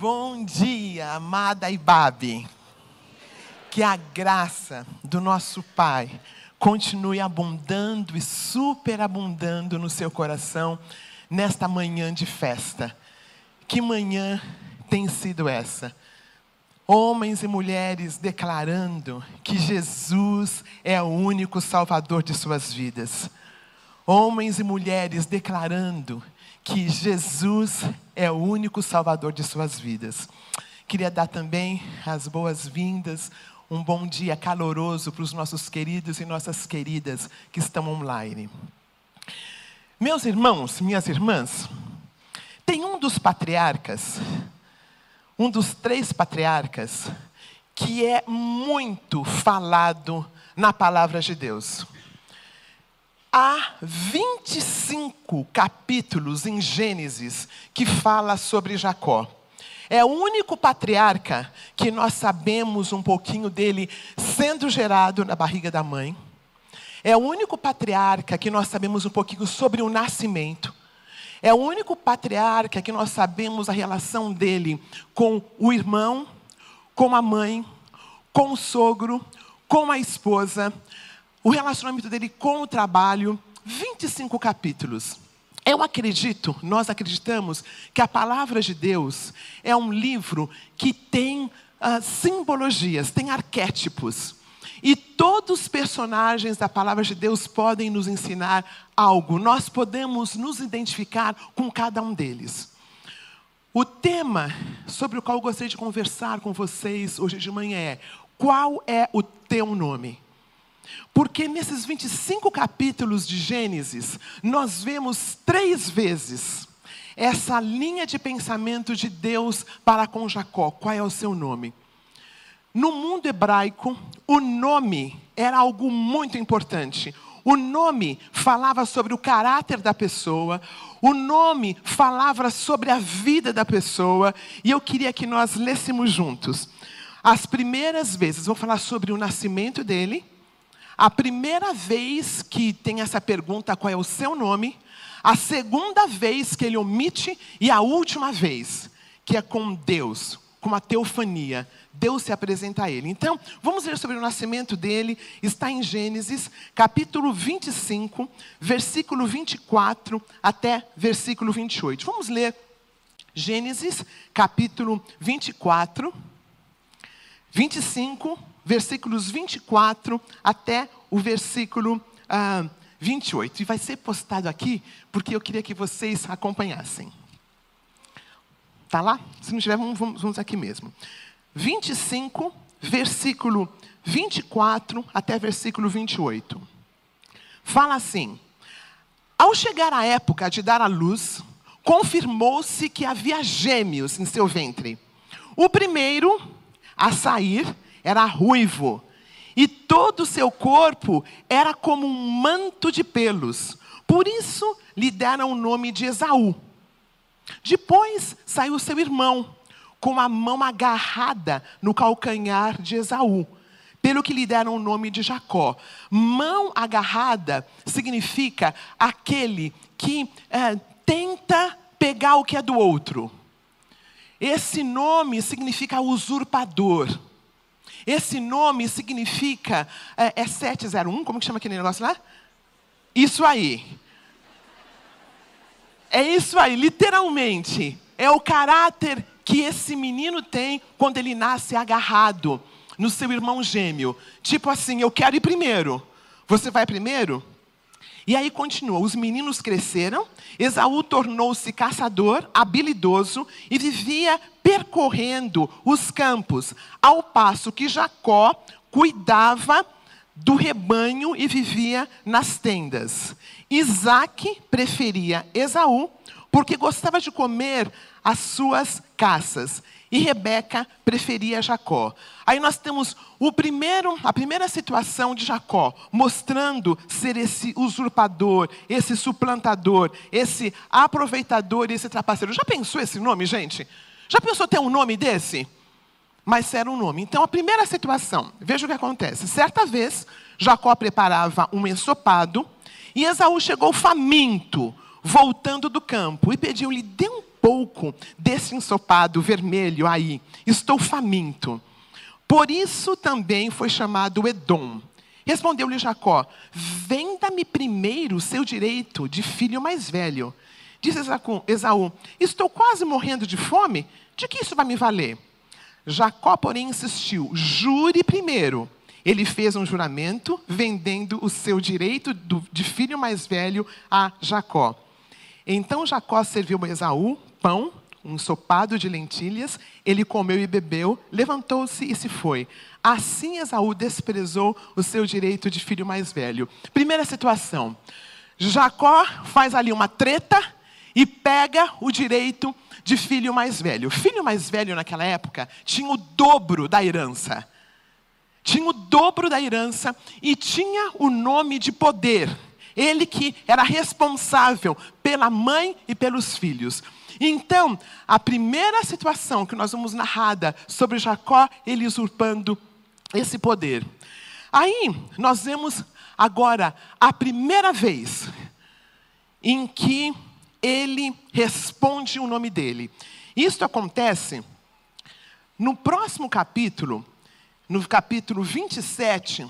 Bom dia, amada Ibabe. Que a graça do nosso Pai continue abundando e superabundando no seu coração nesta manhã de festa. Que manhã tem sido essa? Homens e mulheres declarando que Jesus é o único Salvador de suas vidas. Homens e mulheres declarando que Jesus é o único Salvador de suas vidas. Queria dar também as boas-vindas, um bom dia caloroso para os nossos queridos e nossas queridas que estão online. Meus irmãos, minhas irmãs, tem um dos patriarcas, um dos três patriarcas, que é muito falado na palavra de Deus. Há 25 capítulos em Gênesis que fala sobre Jacó. É o único patriarca que nós sabemos um pouquinho dele sendo gerado na barriga da mãe. É o único patriarca que nós sabemos um pouquinho sobre o nascimento. É o único patriarca que nós sabemos a relação dele com o irmão, com a mãe, com o sogro, com a esposa, o relacionamento dele com o trabalho, 25 capítulos. Eu acredito, nós acreditamos, que a palavra de Deus é um livro que tem uh, simbologias, tem arquétipos. E todos os personagens da palavra de Deus podem nos ensinar algo. Nós podemos nos identificar com cada um deles. O tema sobre o qual eu gostaria de conversar com vocês hoje de manhã é: qual é o teu nome? Porque nesses 25 capítulos de Gênesis, nós vemos três vezes essa linha de pensamento de Deus para com Jacó. Qual é o seu nome? No mundo hebraico, o nome era algo muito importante. O nome falava sobre o caráter da pessoa, o nome falava sobre a vida da pessoa, e eu queria que nós lêssemos juntos. As primeiras vezes, vou falar sobre o nascimento dele, a primeira vez que tem essa pergunta, qual é o seu nome? A segunda vez que ele omite e a última vez, que é com Deus, com a teofania. Deus se apresenta a ele. Então, vamos ler sobre o nascimento dele. Está em Gênesis, capítulo 25, versículo 24 até versículo 28. Vamos ler Gênesis, capítulo 24, 25 versículos 24 até o versículo ah, 28. E vai ser postado aqui porque eu queria que vocês acompanhassem. Tá lá? Se não tiver, vamos, vamos aqui mesmo. 25, versículo 24 até versículo 28. Fala assim: Ao chegar a época de dar à luz, confirmou-se que havia gêmeos em seu ventre. O primeiro a sair era ruivo, e todo o seu corpo era como um manto de pelos. Por isso lhe deram o nome de Esaú. Depois saiu seu irmão, com a mão agarrada no calcanhar de Esaú, pelo que lhe deram o nome de Jacó. Mão agarrada significa aquele que é, tenta pegar o que é do outro. Esse nome significa usurpador. Esse nome significa. É, é 701, como que chama aquele negócio lá? Isso aí. É isso aí, literalmente. É o caráter que esse menino tem quando ele nasce agarrado no seu irmão gêmeo. Tipo assim, eu quero ir primeiro. Você vai primeiro? E aí continua: os meninos cresceram, Esaú tornou-se caçador, habilidoso e vivia percorrendo os campos, ao passo que Jacó cuidava do rebanho e vivia nas tendas. Isaac preferia Esaú porque gostava de comer as suas caças. E Rebeca preferia Jacó. Aí nós temos o primeiro, a primeira situação de Jacó, mostrando ser esse usurpador, esse suplantador, esse aproveitador e esse trapaceiro. Já pensou esse nome, gente? Já pensou ter um nome desse? Mas era um nome. Então, a primeira situação, veja o que acontece. Certa vez, Jacó preparava um ensopado e Esaú chegou faminto, voltando do campo, e pediu-lhe: dê um pouco desse ensopado vermelho aí. Estou faminto. Por isso também foi chamado Edom. Respondeu-lhe Jacó: Venda-me primeiro o seu direito de filho mais velho. Disse Esaú: Estou quase morrendo de fome. De que isso vai me valer? Jacó, porém, insistiu: Jure primeiro. Ele fez um juramento, vendendo o seu direito de filho mais velho a Jacó. Então Jacó serviu a Esaú pão, um ensopado de lentilhas, ele comeu e bebeu, levantou-se e se foi. Assim Esaú desprezou o seu direito de filho mais velho. Primeira situação: Jacó faz ali uma treta e pega o direito de filho mais velho. Filho mais velho naquela época tinha o dobro da herança. Tinha o dobro da herança e tinha o nome de poder. Ele que era responsável pela mãe e pelos filhos. Então, a primeira situação que nós vamos narrada sobre Jacó, ele usurpando esse poder. Aí, nós vemos agora a primeira vez em que ele responde o nome dele. Isso acontece no próximo capítulo, no capítulo 27,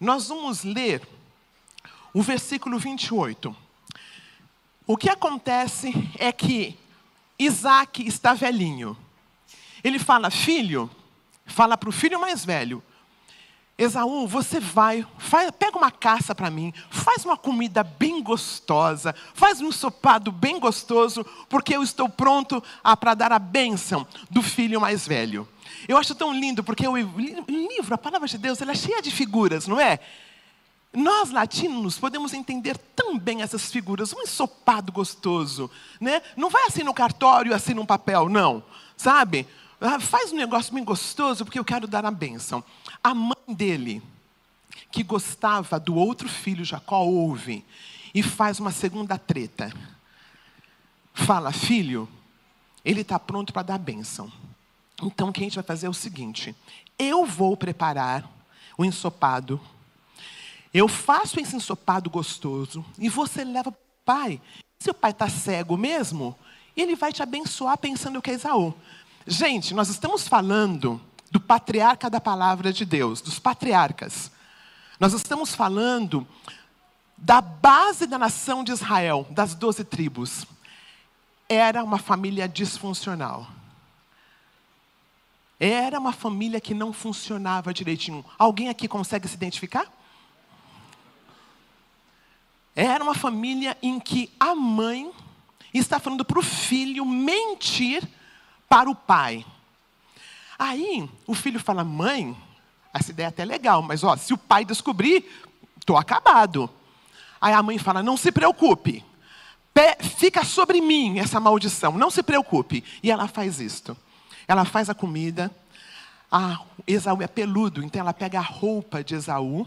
nós vamos ler o versículo 28. O que acontece é que Isaac está velhinho. Ele fala, filho, fala para o filho mais velho: Esaú, você vai, faz, pega uma caça para mim, faz uma comida bem gostosa, faz um sopado bem gostoso, porque eu estou pronto para dar a bênção do filho mais velho. Eu acho tão lindo, porque o livro, a palavra de Deus, ela é cheia de figuras, não é? Nós latinos podemos entender tão bem essas figuras, um ensopado gostoso, né? Não vai assim no cartório, assim num papel, não, sabe? Ah, faz um negócio bem gostoso porque eu quero dar a bênção. A mãe dele, que gostava do outro filho, Jacó, ouve e faz uma segunda treta. Fala, filho, ele está pronto para dar a bênção. Então o que a gente vai fazer é o seguinte: eu vou preparar o ensopado, eu faço esse ensopado gostoso e você leva para o pai. Se o pai está cego mesmo, ele vai te abençoar pensando que é Esaú. Gente, nós estamos falando do patriarca da palavra de Deus, dos patriarcas. Nós estamos falando da base da nação de Israel, das doze tribos. Era uma família disfuncional. Era uma família que não funcionava direitinho. Alguém aqui consegue se identificar? Era uma família em que a mãe está falando para o filho mentir para o pai. Aí o filho fala: mãe, essa ideia é até legal, mas ó, se o pai descobrir, estou acabado. Aí a mãe fala: não se preocupe, fica sobre mim essa maldição, não se preocupe. E ela faz isto. Ela faz a comida. Ah, Esaú é peludo, então ela pega a roupa de Esaú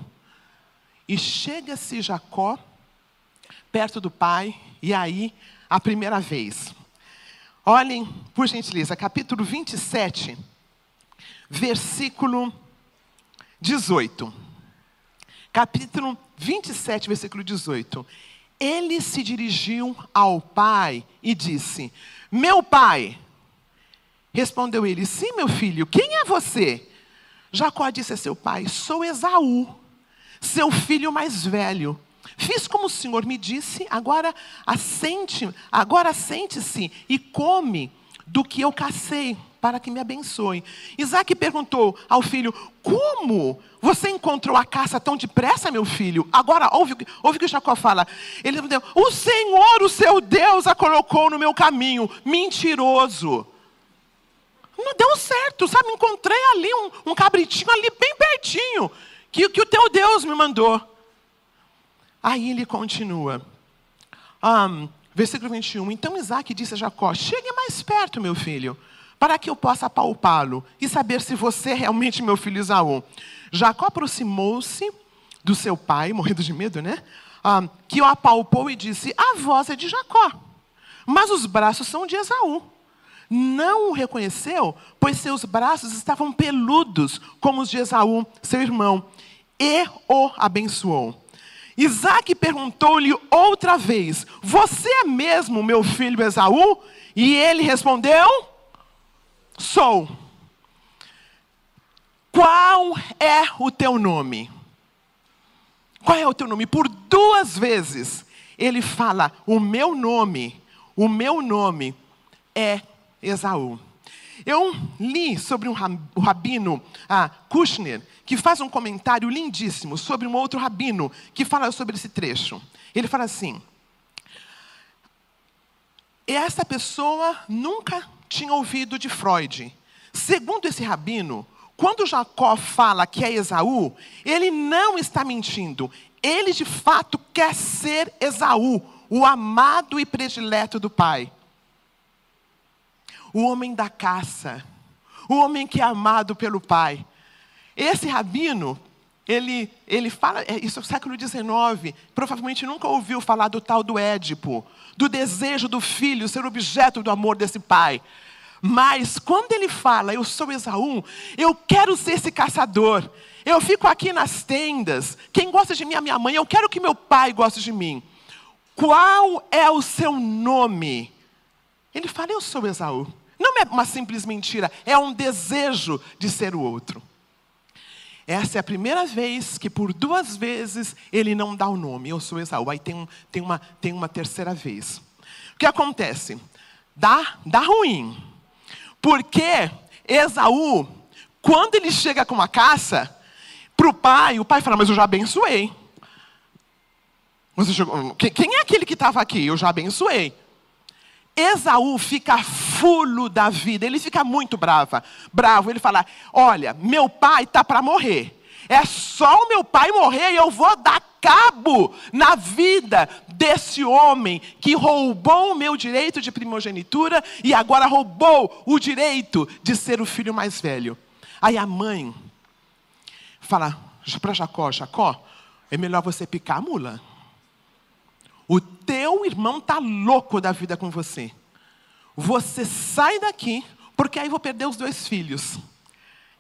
e chega-se Jacó perto do pai, e aí, a primeira vez, Olhem, por gentileza, capítulo 27, versículo 18. Capítulo 27, versículo 18. Ele se dirigiu ao pai e disse: Meu pai. Respondeu ele: Sim, meu filho, quem é você? Jacó disse a seu pai: Sou Esaú, seu filho mais velho. Fiz como o Senhor me disse, agora assente, agora sente-se e come do que eu cacei, para que me abençoe. Isaac perguntou ao filho: Como você encontrou a caça tão depressa, meu filho? Agora, ouve, ouve o que Jacó fala. Ele respondeu: O Senhor, o seu Deus, a colocou no meu caminho. Mentiroso. Não deu certo, sabe? Encontrei ali um, um cabritinho ali bem pertinho, que, que o teu Deus me mandou. Aí ele continua. Um, versículo 21. Então Isaac disse a Jacó: Chegue mais perto, meu filho, para que eu possa apalpá-lo e saber se você é realmente meu filho Isaú. Jacó aproximou-se do seu pai, morrendo de medo, né? Um, que o apalpou e disse: A voz é de Jacó, mas os braços são de Esaú. Não o reconheceu, pois seus braços estavam peludos, como os de Esaú, seu irmão, e o abençoou. Isaac perguntou-lhe outra vez: Você é mesmo meu filho Esaú? E ele respondeu: Sou. Qual é o teu nome? Qual é o teu nome? Por duas vezes ele fala: O meu nome, o meu nome é Esaú. Eu li sobre um rabino, ah, Kushner, que faz um comentário lindíssimo sobre um outro rabino que fala sobre esse trecho. Ele fala assim: essa pessoa nunca tinha ouvido de Freud. Segundo esse rabino, quando Jacó fala que é Esaú, ele não está mentindo. Ele de fato quer ser Esaú, o amado e predileto do pai. O homem da caça, o homem que é amado pelo pai. Esse rabino, ele, ele fala, é, isso é o século XIX, provavelmente nunca ouviu falar do tal do Édipo, do desejo do filho ser objeto do amor desse pai. Mas quando ele fala, eu sou Esaú, eu quero ser esse caçador. Eu fico aqui nas tendas. Quem gosta de mim é minha mãe. Eu quero que meu pai goste de mim. Qual é o seu nome? Ele fala, eu sou Esaú. Não é uma simples mentira, é um desejo de ser o outro. Essa é a primeira vez que por duas vezes ele não dá o nome. Eu sou Esaú. Aí tem, tem, uma, tem uma terceira vez. O que acontece? Dá, dá ruim. Porque Esaú, quando ele chega com uma caça, para o pai, o pai fala, mas eu já abençoei. Você chegou, quem é aquele que estava aqui? Eu já abençoei. Esaú fica fulo da vida, ele fica muito brava, bravo. Ele fala: Olha, meu pai está para morrer. É só o meu pai morrer e eu vou dar cabo na vida desse homem que roubou o meu direito de primogenitura e agora roubou o direito de ser o filho mais velho. Aí a mãe fala para Jacó: Jacó, é melhor você picar a mula. O teu irmão está louco da vida com você. Você sai daqui, porque aí vou perder os dois filhos.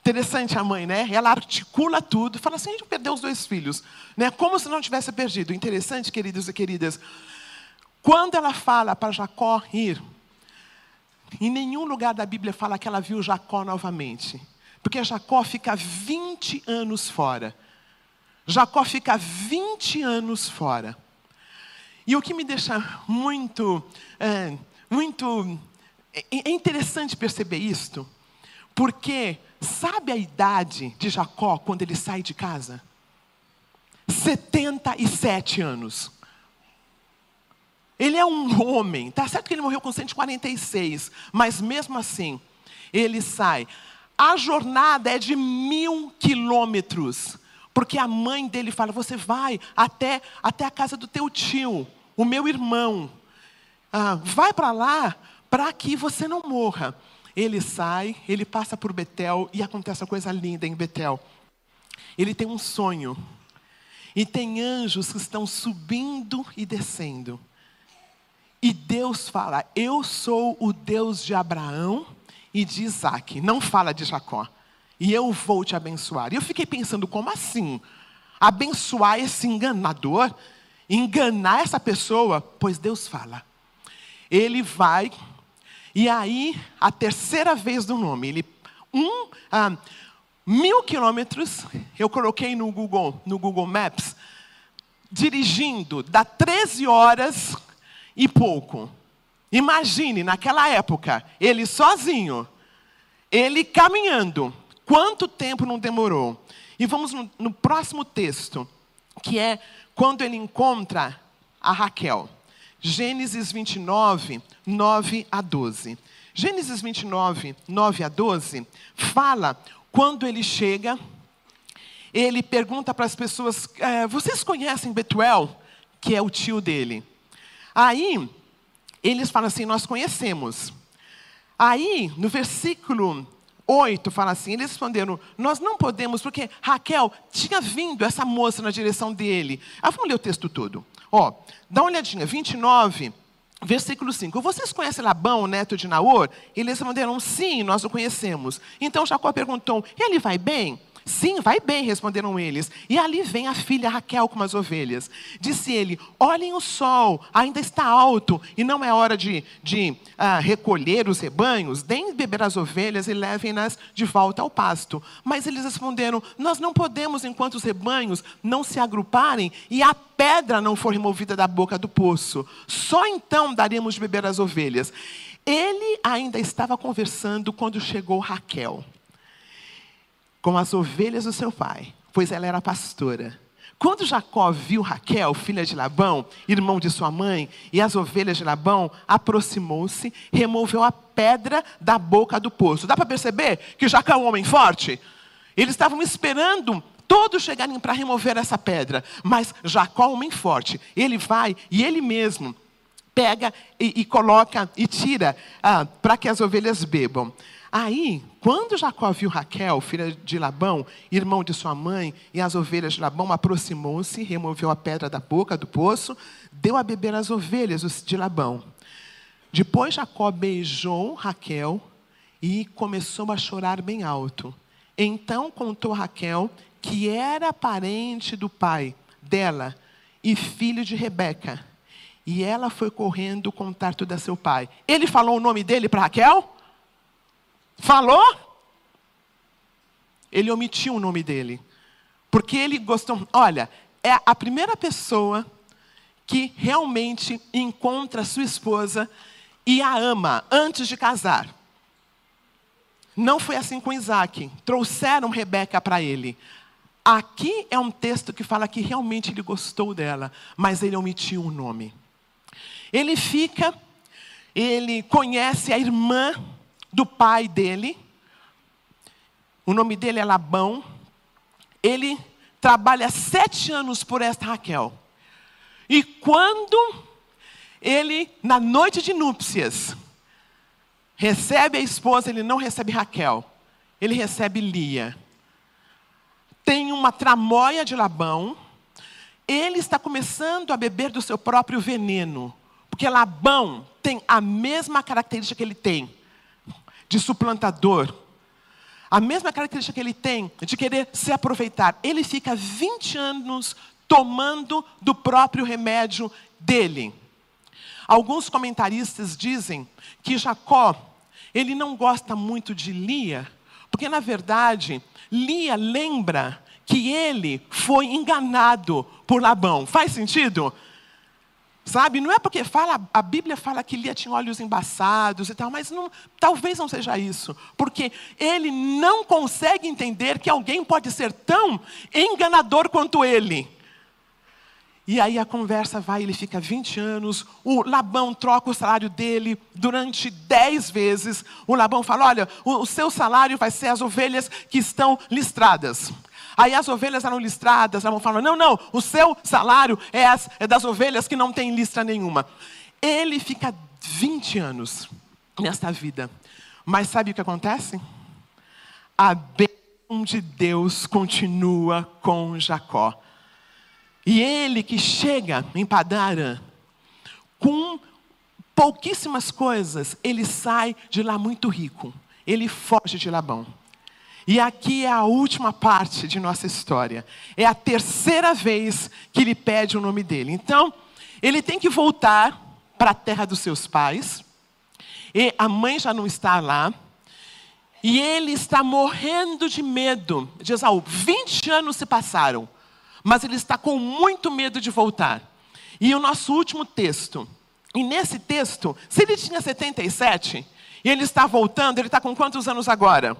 Interessante a mãe, né? Ela articula tudo, fala assim: a gente perdeu os dois filhos, né? Como se não tivesse perdido. Interessante, queridos e queridas. Quando ela fala para Jacó ir, em nenhum lugar da Bíblia fala que ela viu Jacó novamente. Porque Jacó fica 20 anos fora. Jacó fica 20 anos fora. E o que me deixa muito, é, muito. É, é interessante perceber isto, porque sabe a idade de Jacó quando ele sai de casa? 77 anos. Ele é um homem, tá certo que ele morreu com 146, mas mesmo assim, ele sai. A jornada é de mil quilômetros. Porque a mãe dele fala: você vai até, até a casa do teu tio, o meu irmão. Ah, vai para lá para que você não morra. Ele sai, ele passa por Betel e acontece uma coisa linda em Betel. Ele tem um sonho. E tem anjos que estão subindo e descendo. E Deus fala: Eu sou o Deus de Abraão e de Isaac. Não fala de Jacó e eu vou te abençoar. E eu fiquei pensando, como assim? Abençoar esse enganador? Enganar essa pessoa? Pois Deus fala. Ele vai, e aí, a terceira vez do nome, ele, um, ah, mil quilômetros, eu coloquei no Google, no Google Maps, dirigindo, dá 13 horas e pouco. Imagine, naquela época, ele sozinho, ele caminhando, Quanto tempo não demorou? E vamos no, no próximo texto, que é quando ele encontra a Raquel. Gênesis 29, 9 a 12. Gênesis 29, 9 a 12, fala quando ele chega, ele pergunta para as pessoas: é, vocês conhecem Betuel? Que é o tio dele. Aí, eles falam assim: nós conhecemos. Aí, no versículo 8 fala assim: eles responderam, nós não podemos, porque Raquel tinha vindo essa moça na direção dele. Ah, vamos ler o texto todo. Ó, dá uma olhadinha, 29, versículo 5. Vocês conhecem Labão, neto de Naor? Eles responderam, sim, nós o conhecemos. Então Jacó perguntou: ele vai bem? Sim, vai bem, responderam eles. E ali vem a filha Raquel com as ovelhas. Disse ele: Olhem o sol, ainda está alto, e não é hora de, de ah, recolher os rebanhos. Deem beber as ovelhas e levem-nas de volta ao pasto. Mas eles responderam: Nós não podemos enquanto os rebanhos não se agruparem e a pedra não for removida da boca do poço. Só então daremos de beber as ovelhas. Ele ainda estava conversando quando chegou Raquel com as ovelhas do seu pai, pois ela era pastora. Quando Jacó viu Raquel, filha de Labão, irmão de sua mãe, e as ovelhas de Labão, aproximou-se, removeu a pedra da boca do poço. Dá para perceber que Jacó é um homem forte? Eles estavam esperando todos chegarem para remover essa pedra, mas Jacó é um homem forte. Ele vai e ele mesmo pega e, e coloca e tira ah, para que as ovelhas bebam. Aí, quando Jacó viu Raquel, filha de Labão, irmão de sua mãe, e as ovelhas de Labão, aproximou-se, removeu a pedra da boca do poço, deu a beber as ovelhas de Labão. Depois Jacó beijou Raquel e começou a chorar bem alto. Então contou Raquel que era parente do pai dela e filho de Rebeca. E ela foi correndo contar tudo a seu pai. Ele falou o nome dele para Raquel? Falou? Ele omitiu o nome dele. Porque ele gostou. Olha, é a primeira pessoa que realmente encontra sua esposa e a ama antes de casar. Não foi assim com Isaac. Trouxeram Rebeca para ele. Aqui é um texto que fala que realmente ele gostou dela, mas ele omitiu o nome. Ele fica, ele conhece a irmã do pai dele. O nome dele é Labão. Ele trabalha sete anos por esta Raquel. E quando ele, na noite de núpcias, recebe a esposa, ele não recebe Raquel, ele recebe Lia. Tem uma tramóia de Labão. Ele está começando a beber do seu próprio veneno. Porque Labão tem a mesma característica que ele tem de suplantador. A mesma característica que ele tem de querer se aproveitar. Ele fica 20 anos tomando do próprio remédio dele. Alguns comentaristas dizem que Jacó, ele não gosta muito de Lia, porque na verdade, Lia lembra que ele foi enganado por Labão. Faz sentido? Sabe? Não é porque fala, a Bíblia fala que Lia tinha olhos embaçados e tal, mas não, talvez não seja isso. Porque ele não consegue entender que alguém pode ser tão enganador quanto ele. E aí a conversa vai, ele fica 20 anos, o Labão troca o salário dele durante 10 vezes. O Labão fala: olha, o, o seu salário vai ser as ovelhas que estão listradas. Aí as ovelhas eram listradas, estavam falando: não, não, o seu salário é, as, é das ovelhas que não tem listra nenhuma. Ele fica 20 anos nesta vida. Mas sabe o que acontece? A bênção de Deus continua com Jacó. E ele que chega em Padarã com pouquíssimas coisas, ele sai de lá muito rico. Ele foge de Labão. E aqui é a última parte de nossa história. É a terceira vez que ele pede o nome dele. Então, ele tem que voltar para a terra dos seus pais. E a mãe já não está lá. E ele está morrendo de medo de Esaú. 20 anos se passaram, mas ele está com muito medo de voltar. E o nosso último texto. E nesse texto, se ele tinha 77 e ele está voltando, ele está com quantos anos agora?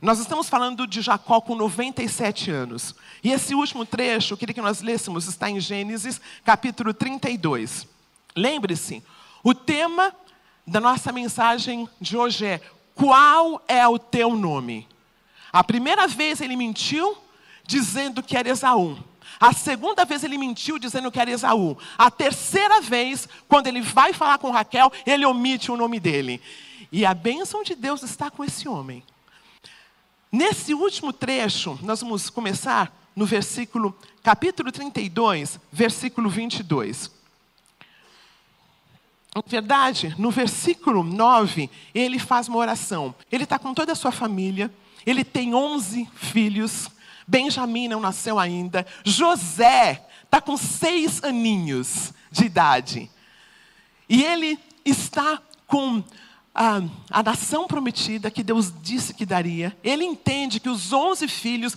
Nós estamos falando de Jacó com 97 anos. E esse último trecho, eu queria que nós lêssemos, está em Gênesis, capítulo 32. Lembre-se, o tema da nossa mensagem de hoje é: Qual é o teu nome? A primeira vez ele mentiu, dizendo que era Esaú. A segunda vez ele mentiu, dizendo que era Esaú. A terceira vez, quando ele vai falar com Raquel, ele omite o nome dele. E a bênção de Deus está com esse homem. Nesse último trecho, nós vamos começar no versículo, capítulo 32, versículo 22. na verdade, no versículo 9, ele faz uma oração. Ele está com toda a sua família, ele tem 11 filhos, Benjamim não nasceu ainda, José está com seis aninhos de idade. E ele está com a, a, nação prometida que Deus disse que daria. Ele entende que os onze filhos,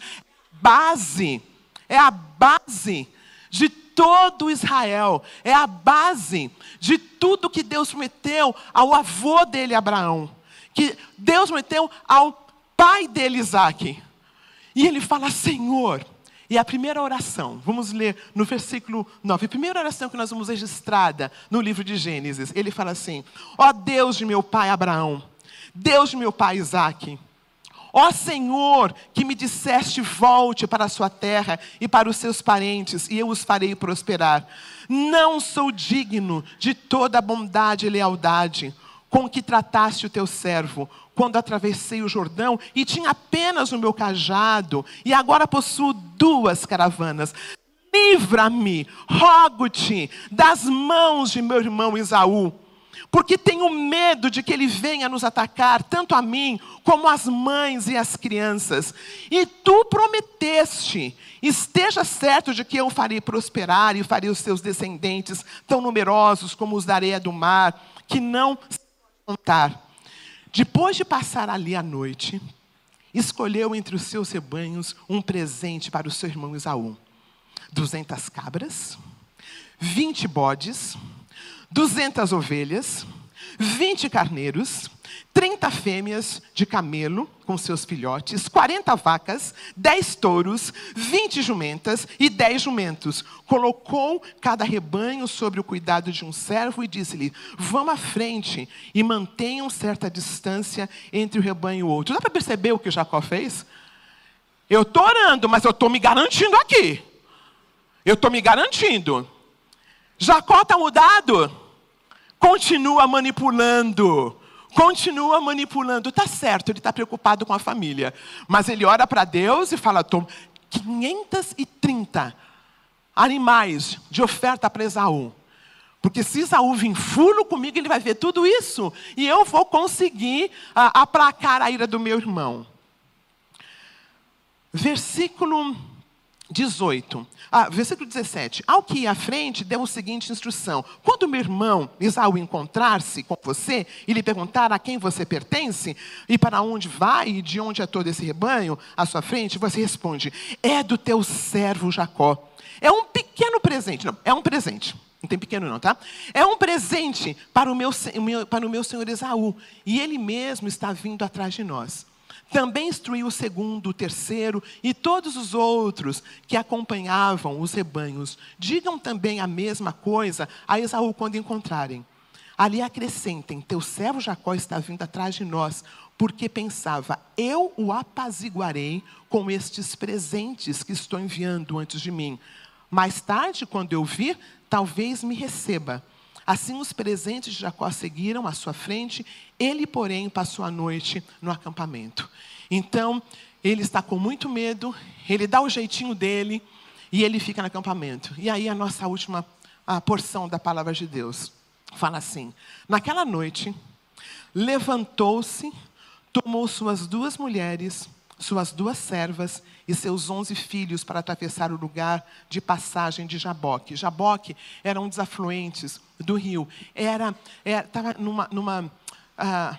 base, é a base de todo Israel, é a base de tudo que Deus prometeu ao avô dele, Abraão, que Deus prometeu ao pai dele, Isaac. E ele fala: Senhor, e a primeira oração, vamos ler no versículo 9, a primeira oração que nós vamos registrada no livro de Gênesis, ele fala assim: Ó Deus de meu pai Abraão, Deus de meu pai Isaque, ó Senhor, que me disseste volte para a sua terra e para os seus parentes, e eu os farei prosperar. Não sou digno de toda a bondade e lealdade com que trataste o teu servo, quando atravessei o Jordão e tinha apenas o meu cajado, e agora possuo duas caravanas. Livra-me, rogo-te, das mãos de meu irmão Isaú, porque tenho medo de que ele venha nos atacar, tanto a mim como as mães e as crianças. E tu prometeste, esteja certo de que eu farei prosperar e farei os seus descendentes tão numerosos como os da areia do mar, que não se contar. Depois de passar ali a noite, escolheu entre os seus rebanhos um presente para o seu irmão Isaú: duzentas cabras, vinte bodes, duzentas ovelhas, vinte carneiros, 30 fêmeas de camelo com seus filhotes, 40 vacas, 10 touros, 20 jumentas e 10 jumentos. Colocou cada rebanho sobre o cuidado de um servo e disse-lhe: Vão à frente e mantenham certa distância entre o rebanho e o outro. Dá para perceber o que Jacó fez? Eu estou orando, mas eu estou me garantindo aqui. Eu estou me garantindo. Jacó está mudado? Continua manipulando continua manipulando. Está certo, ele está preocupado com a família. Mas ele ora para Deus e fala: Tom, 530 animais de oferta para Esaú. Porque se Esaú vir fulo comigo, ele vai ver tudo isso. E eu vou conseguir uh, aplacar a ira do meu irmão. Versículo 18. Ah, versículo 17. Ao que ia à frente, deu a seguinte instrução: Quando meu irmão Isaú encontrar-se com você e lhe perguntar a quem você pertence e para onde vai e de onde é todo esse rebanho à sua frente, você responde: É do teu servo Jacó. É um pequeno presente. Não, é um presente. Não tem pequeno não, tá? É um presente para o meu, para o meu senhor Esaú. E ele mesmo está vindo atrás de nós. Também instruiu o segundo, o terceiro e todos os outros que acompanhavam os rebanhos. Digam também a mesma coisa a Esaú quando encontrarem. Ali acrescentem: Teu servo Jacó está vindo atrás de nós, porque pensava: Eu o apaziguarei com estes presentes que estou enviando antes de mim. Mais tarde, quando eu vir, talvez me receba. Assim os presentes de Jacó seguiram à sua frente, ele, porém, passou a noite no acampamento. Então, ele está com muito medo, ele dá o jeitinho dele e ele fica no acampamento. E aí a nossa última a porção da palavra de Deus fala assim: Naquela noite, levantou-se, tomou suas duas mulheres, suas duas servas e seus onze filhos para atravessar o lugar de passagem de Jaboque. Jaboque eram dos afluentes do rio. Era estava é, numa, numa uh,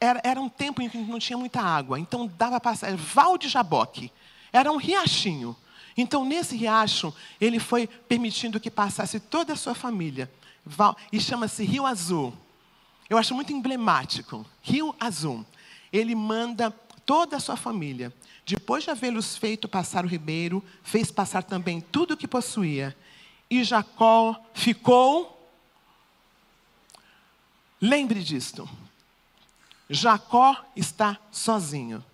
era, era um tempo em que não tinha muita água, então dava passagem. Val de Jaboque era um riachinho. Então nesse riacho ele foi permitindo que passasse toda a sua família. Val, e chama-se Rio Azul. Eu acho muito emblemático. Rio Azul. Ele manda toda a sua família. Depois de havê-los feito passar o ribeiro, fez passar também tudo o que possuía. E Jacó ficou. Lembre disto. Jacó está sozinho.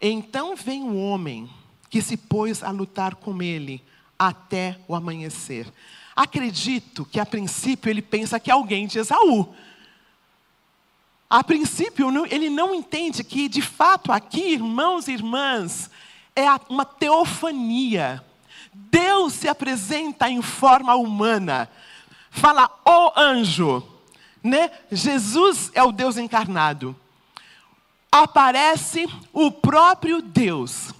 Então vem um homem que se pôs a lutar com ele até o amanhecer. Acredito que a princípio ele pensa que é alguém de Esaú. A princípio, ele não entende que, de fato, aqui, irmãos e irmãs, é uma teofania. Deus se apresenta em forma humana, fala o anjo, né? Jesus é o Deus encarnado. Aparece o próprio Deus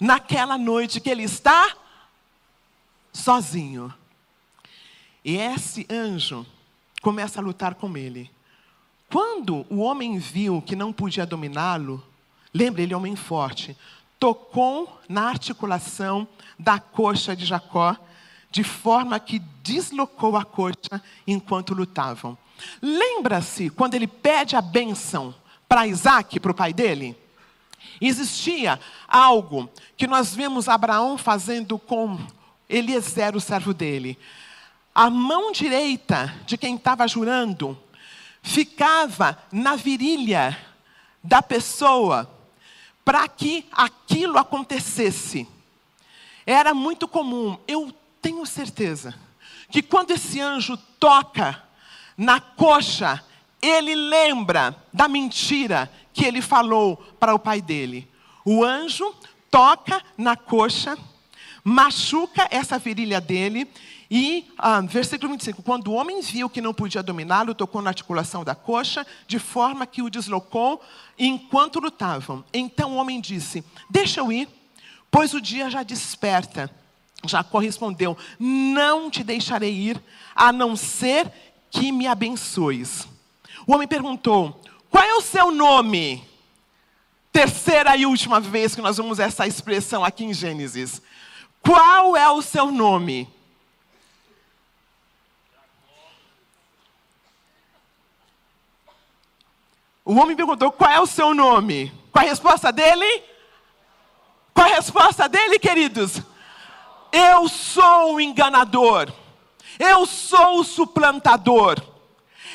naquela noite que ele está sozinho. E esse anjo começa a lutar com ele. Quando o homem viu que não podia dominá-lo, lembre, ele é homem forte, tocou na articulação da coxa de Jacó, de forma que deslocou a coxa enquanto lutavam. Lembra-se quando ele pede a bênção para Isaac, para o pai dele? Existia algo que nós vemos Abraão fazendo com Eliezer, o servo dele. A mão direita de quem estava jurando ficava na virilha da pessoa para que aquilo acontecesse. Era muito comum, eu tenho certeza, que quando esse anjo toca na coxa, ele lembra da mentira que ele falou para o pai dele. O anjo toca na coxa, machuca essa virilha dele e, ah, versículo 25: quando o homem viu que não podia dominá-lo, tocou na articulação da coxa, de forma que o deslocou enquanto lutavam. Então o homem disse: Deixa eu ir, pois o dia já desperta. Jacó respondeu: Não te deixarei ir, a não ser que me abençoes. O homem perguntou: Qual é o seu nome? Terceira e última vez que nós vemos essa expressão aqui em Gênesis. Qual é o seu nome? O homem perguntou: qual é o seu nome? Qual a resposta dele? Qual a resposta dele, queridos? Eu sou o enganador. Eu sou o suplantador.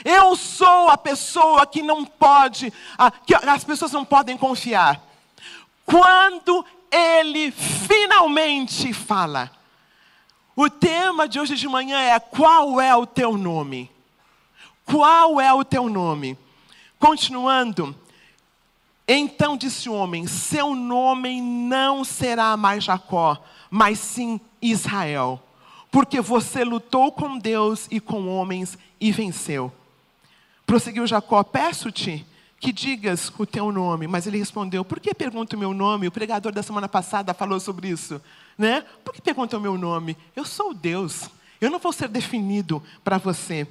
Eu sou a pessoa que não pode, que as pessoas não podem confiar. Quando ele finalmente fala, o tema de hoje de manhã é: qual é o teu nome? Qual é o teu nome? Continuando, então disse o homem: Seu nome não será mais Jacó, mas sim Israel, porque você lutou com Deus e com homens e venceu. Prosseguiu Jacó: Peço-te que digas o teu nome. Mas ele respondeu: Por que pergunta o meu nome? O pregador da semana passada falou sobre isso. Né? Por que pergunta o meu nome? Eu sou Deus. Eu não vou ser definido para você.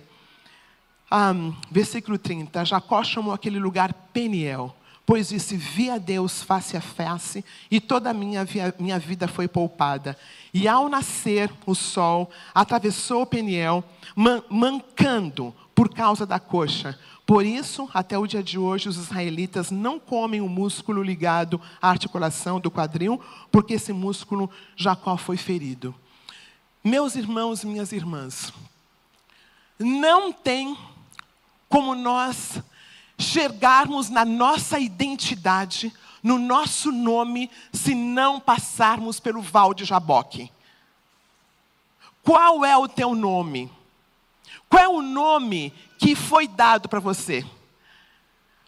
Um, versículo 30, Jacó chamou aquele lugar Peniel, pois disse: Vi a Deus face a face, e toda a minha, minha vida foi poupada. E ao nascer o sol, atravessou Peniel, man, mancando por causa da coxa. Por isso, até o dia de hoje, os israelitas não comem o músculo ligado à articulação do quadril, porque esse músculo Jacó foi ferido. Meus irmãos, minhas irmãs, não tem como nós chegarmos na nossa identidade, no nosso nome, se não passarmos pelo Val de Jaboque. Qual é o teu nome? Qual é o nome que foi dado para você?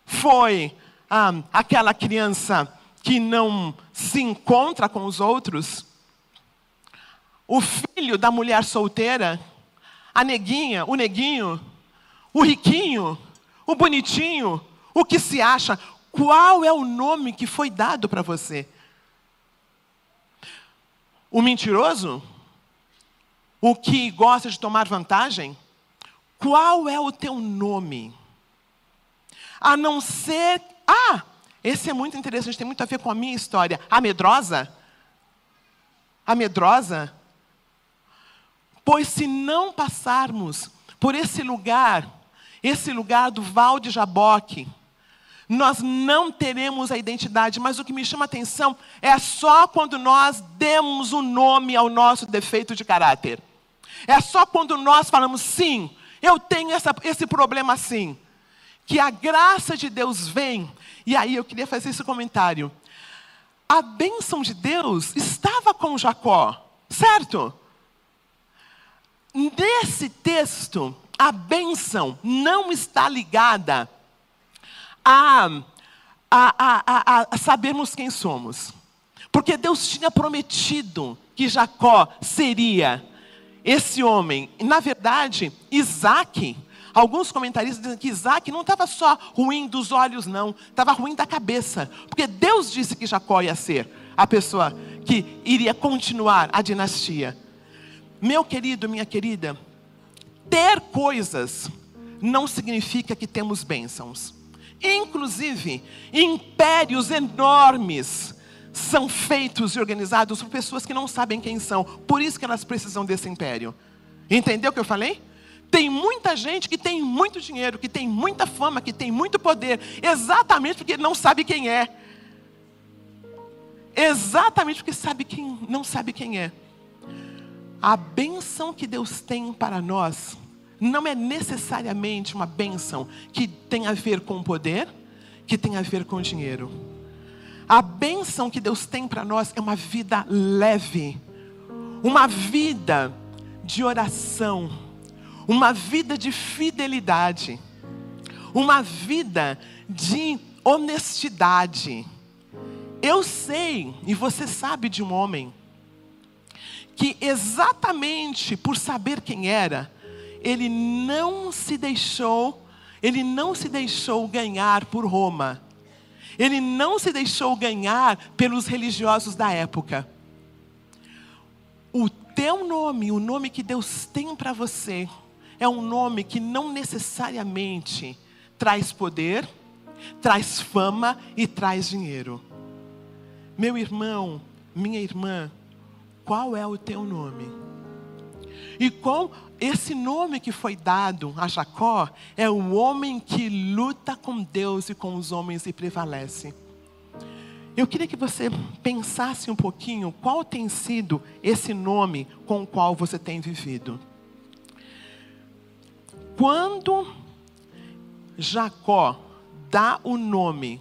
Foi ah, aquela criança que não se encontra com os outros? O filho da mulher solteira? A neguinha, o neguinho? O riquinho, o bonitinho, o que se acha. Qual é o nome que foi dado para você? O mentiroso? O que gosta de tomar vantagem? Qual é o teu nome? A não ser. Ah, esse é muito interessante, tem muito a ver com a minha história. A medrosa? A medrosa? Pois se não passarmos por esse lugar esse lugar do Val de Jaboque, nós não teremos a identidade, mas o que me chama a atenção é só quando nós demos um nome ao nosso defeito de caráter. É só quando nós falamos, sim, eu tenho essa, esse problema assim, que a graça de Deus vem. E aí eu queria fazer esse comentário. A bênção de Deus estava com Jacó, certo? Nesse texto, a bênção não está ligada a, a, a, a, sabermos quem somos. Porque Deus tinha prometido que Jacó seria esse homem, na verdade, Isaac, alguns comentaristas dizem que Isaac não estava só ruim dos olhos, não, estava ruim da cabeça, porque Deus disse que Jacó ia ser a pessoa que iria continuar a dinastia. Meu querido, minha querida, ter coisas não significa que temos bênçãos. Inclusive, impérios enormes são feitos e organizados por pessoas que não sabem quem são. Por isso que elas precisam desse império. Entendeu o que eu falei? Tem muita gente que tem muito dinheiro, que tem muita fama, que tem muito poder, exatamente porque não sabe quem é. Exatamente porque sabe quem não sabe quem é. A benção que Deus tem para nós não é necessariamente uma benção que tem a ver com poder, que tem a ver com dinheiro. A bênção que Deus tem para nós é uma vida leve, uma vida de oração, uma vida de fidelidade, uma vida de honestidade. Eu sei, e você sabe de um homem, que exatamente por saber quem era, ele não se deixou, ele não se deixou ganhar por Roma. Ele não se deixou ganhar pelos religiosos da época. O teu nome, o nome que Deus tem para você, é um nome que não necessariamente traz poder, traz fama e traz dinheiro. Meu irmão, minha irmã, qual é o teu nome? E com esse nome que foi dado a Jacó é o homem que luta com Deus e com os homens e prevalece. Eu queria que você pensasse um pouquinho qual tem sido esse nome com o qual você tem vivido. Quando Jacó dá o nome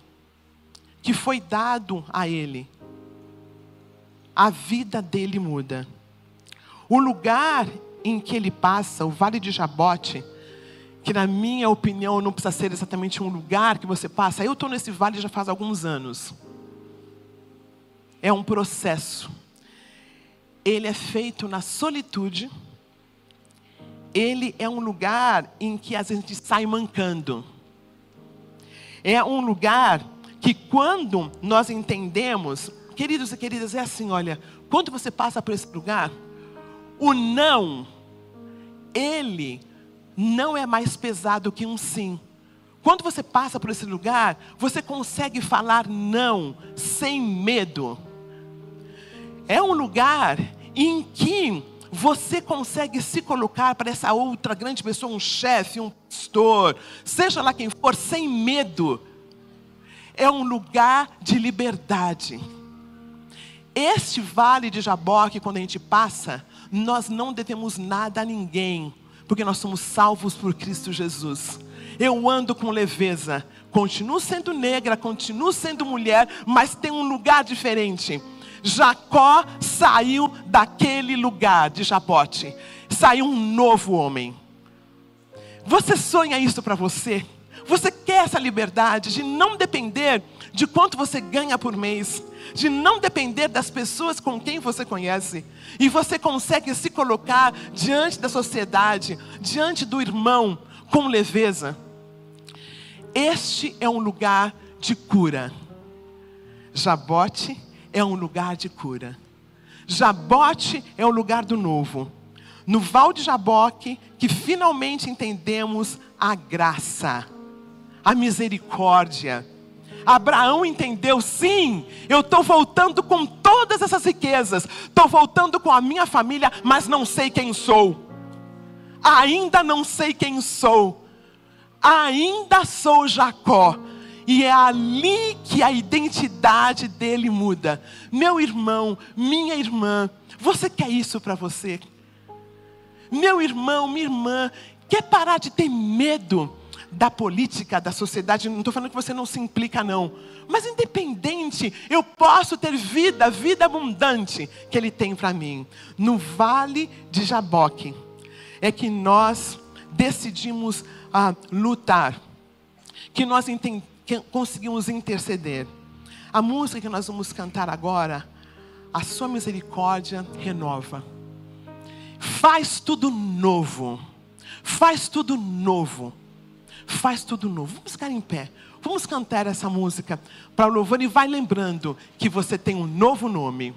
que foi dado a ele, a vida dele muda. O lugar em que ele passa, o Vale de Jabote, que na minha opinião não precisa ser exatamente um lugar que você passa. Eu estou nesse vale já faz alguns anos. É um processo. Ele é feito na solitude. Ele é um lugar em que a gente sai mancando. É um lugar que quando nós entendemos, queridos e queridas, é assim, olha, quando você passa por esse lugar, o não, ele não é mais pesado que um sim. Quando você passa por esse lugar, você consegue falar não sem medo. É um lugar em que você consegue se colocar para essa outra grande pessoa, um chefe, um pastor, seja lá quem for, sem medo. É um lugar de liberdade. Este vale de Jaboque, quando a gente passa, nós não devemos nada a ninguém, porque nós somos salvos por Cristo Jesus. Eu ando com leveza, continuo sendo negra, continuo sendo mulher, mas tem um lugar diferente. Jacó saiu daquele lugar de Jabote, saiu um novo homem. Você sonha isso para você? Você quer essa liberdade de não depender de quanto você ganha por mês? de não depender das pessoas com quem você conhece, e você consegue se colocar diante da sociedade, diante do irmão, com leveza. Este é um lugar de cura. Jabote é um lugar de cura. Jabote é o lugar do novo. No Val de Jaboque, que finalmente entendemos a graça, a misericórdia, Abraão entendeu: sim, eu estou voltando com todas essas riquezas, estou voltando com a minha família, mas não sei quem sou. Ainda não sei quem sou. Ainda sou Jacó. E é ali que a identidade dele muda. Meu irmão, minha irmã, você quer isso para você? Meu irmão, minha irmã, quer parar de ter medo? Da política, da sociedade, não estou falando que você não se implica, não. Mas independente, eu posso ter vida, vida abundante que Ele tem para mim. No vale de Jaboque, é que nós decidimos ah, lutar, que nós que conseguimos interceder. A música que nós vamos cantar agora, a Sua misericórdia renova. faz tudo novo. Faz tudo novo. Faz tudo novo. Vamos ficar em pé. Vamos cantar essa música para o louvor e vai lembrando que você tem um novo nome.